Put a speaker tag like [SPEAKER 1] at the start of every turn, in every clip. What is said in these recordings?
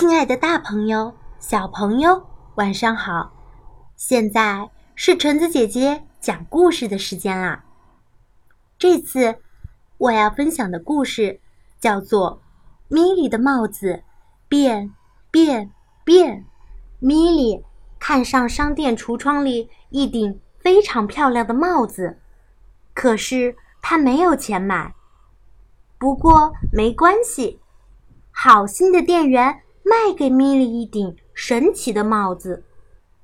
[SPEAKER 1] 亲爱的，大朋友、小朋友，晚上好！现在是橙子姐姐讲故事的时间啦。这次我要分享的故事叫做《米莉的帽子变变变》。米莉看上商店橱窗里一顶非常漂亮的帽子，可是她没有钱买。不过没关系，好心的店员。卖给米莉一顶神奇的帽子，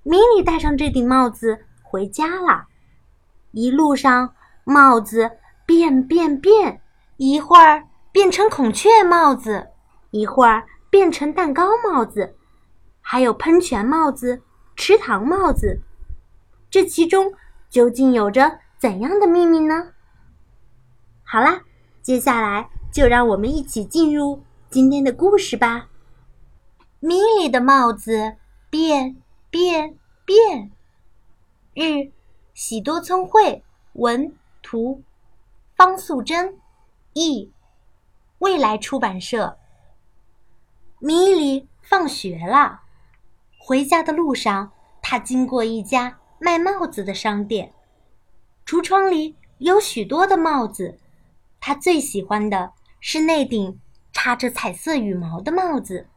[SPEAKER 1] 米莉戴上这顶帽子回家了。一路上，帽子变变变，一会儿变成孔雀帽子，一会儿变成蛋糕帽子，还有喷泉帽子、池塘帽子。这其中究竟有着怎样的秘密呢？好啦，接下来就让我们一起进入今天的故事吧。米莉的帽子变变变。日，喜多聪慧文图，方素珍译，未来出版社。米莉放学了，回家的路上，她经过一家卖帽子的商店，橱窗里有许多的帽子，她最喜欢的是那顶插着彩色羽毛的帽子。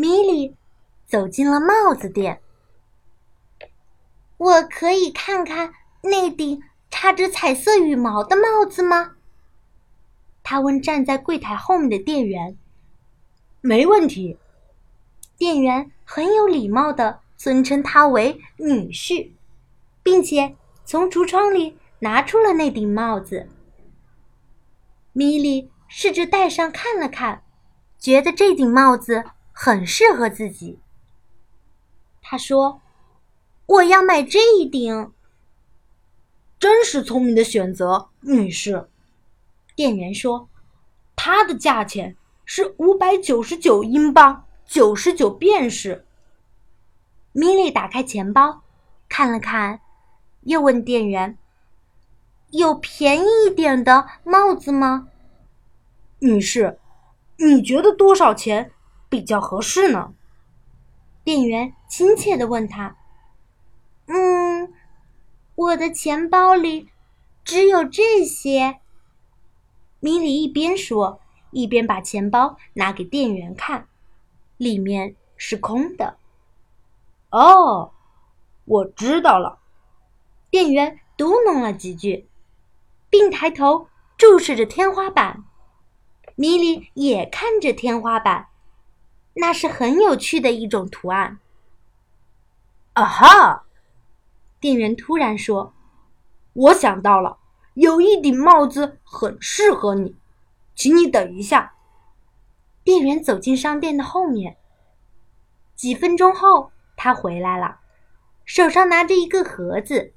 [SPEAKER 1] 米莉走进了帽子店。我可以看看那顶插着彩色羽毛的帽子吗？他问站在柜台后面的店员。
[SPEAKER 2] 没问题。
[SPEAKER 1] 店员很有礼貌的尊称他为女士，并且从橱窗里拿出了那顶帽子。米莉试着戴上看了看，觉得这顶帽子。很适合自己。他说：“我要买这一顶。”
[SPEAKER 2] 真是聪明的选择，女士。
[SPEAKER 1] 店员说：“
[SPEAKER 2] 它的价钱是五百九十九英镑，九十九便士。”
[SPEAKER 1] 米莉打开钱包，看了看，又问店员：“有便宜一点的帽子吗？”
[SPEAKER 2] 女士，你觉得多少钱？比较合适呢。
[SPEAKER 1] 店员亲切的问他：“嗯，我的钱包里只有这些。”米里一边说，一边把钱包拿给店员看，里面是空的。
[SPEAKER 2] 哦，我知道了。
[SPEAKER 1] 店员嘟哝了几句，并抬头注视着天花板。米里也看着天花板。那是很有趣的一种图案。
[SPEAKER 2] 啊哈！
[SPEAKER 1] 店员突然说：“
[SPEAKER 2] 我想到了，有一顶帽子很适合你，请你等一下。”
[SPEAKER 1] 店员走进商店的后面。几分钟后，他回来了，手上拿着一个盒子。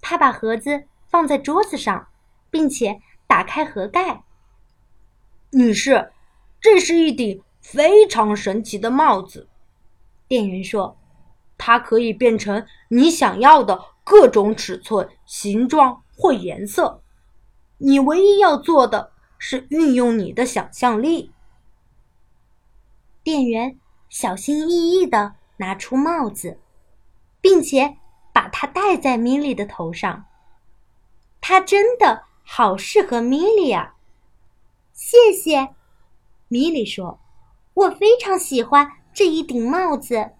[SPEAKER 1] 他把盒子放在桌子上，并且打开盒盖。
[SPEAKER 2] 女士，这是一顶。非常神奇的帽子，
[SPEAKER 1] 店员说：“
[SPEAKER 2] 它可以变成你想要的各种尺寸、形状或颜色。你唯一要做的是运用你的想象力。”
[SPEAKER 1] 店员小心翼翼的拿出帽子，并且把它戴在米莉的头上。它真的好适合米莉啊！谢谢，米莉说。我非常喜欢这一顶帽子。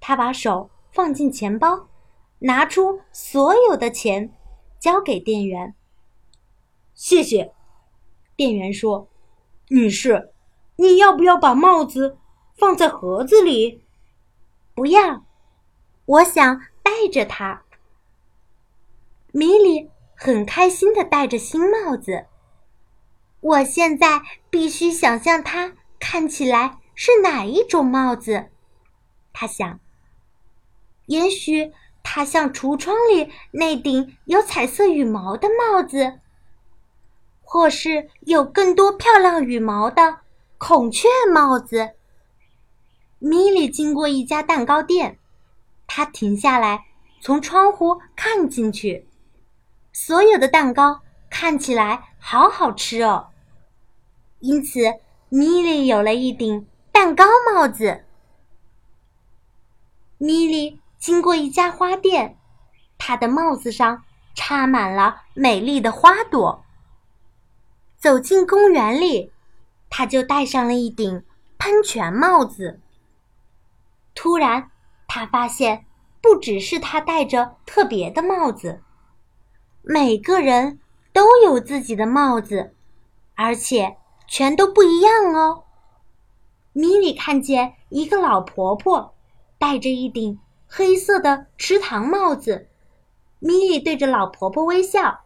[SPEAKER 1] 他把手放进钱包，拿出所有的钱，交给店员。
[SPEAKER 2] 谢谢，店员说：“女士，你要不要把帽子放在盒子里？”“
[SPEAKER 1] 不要，我想戴着它。”米莉很开心的戴着新帽子。我现在必须想象它。看起来是哪一种帽子？他想。也许它像橱窗里那顶有彩色羽毛的帽子，或是有更多漂亮羽毛的孔雀帽子。米莉经过一家蛋糕店，她停下来，从窗户看进去。所有的蛋糕看起来好好吃哦，因此。米莉有了一顶蛋糕帽子。米莉经过一家花店，她的帽子上插满了美丽的花朵。走进公园里，她就戴上了一顶喷泉帽子。突然，她发现不只是她戴着特别的帽子，每个人都有自己的帽子，而且全都不一样哦。米莉看见一个老婆婆戴着一顶黑色的池塘帽子，米莉对着老婆婆微笑。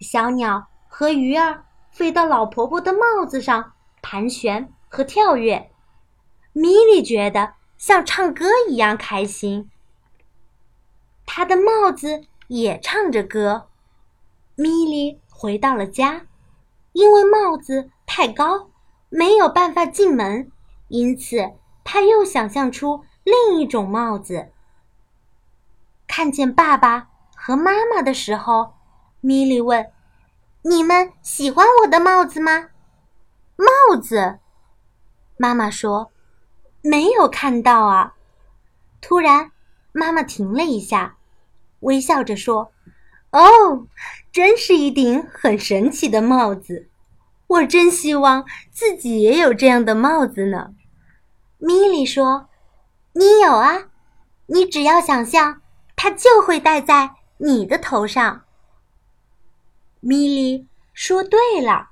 [SPEAKER 1] 小鸟和鱼儿飞到老婆婆的帽子上盘旋和跳跃，米莉觉得像唱歌一样开心。她的帽子也唱着歌。米莉回到了家，因为帽子太高，没有办法进门。因此，他又想象出另一种帽子。看见爸爸和妈妈的时候，米莉问：“你们喜欢我的帽子吗？”帽子，妈妈说：“没有看到啊。”突然，妈妈停了一下，微笑着说：“哦，真是一顶很神奇的帽子。”我真希望自己也有这样的帽子呢，米莉说：“你有啊，你只要想象，它就会戴在你的头上。”米莉说：“对了，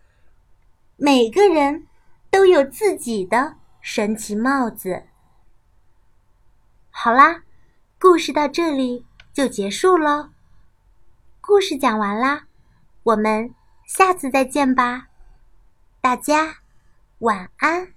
[SPEAKER 1] 每个人都有自己的神奇帽子。”好啦，故事到这里就结束喽。故事讲完啦，我们下次再见吧。大家晚安。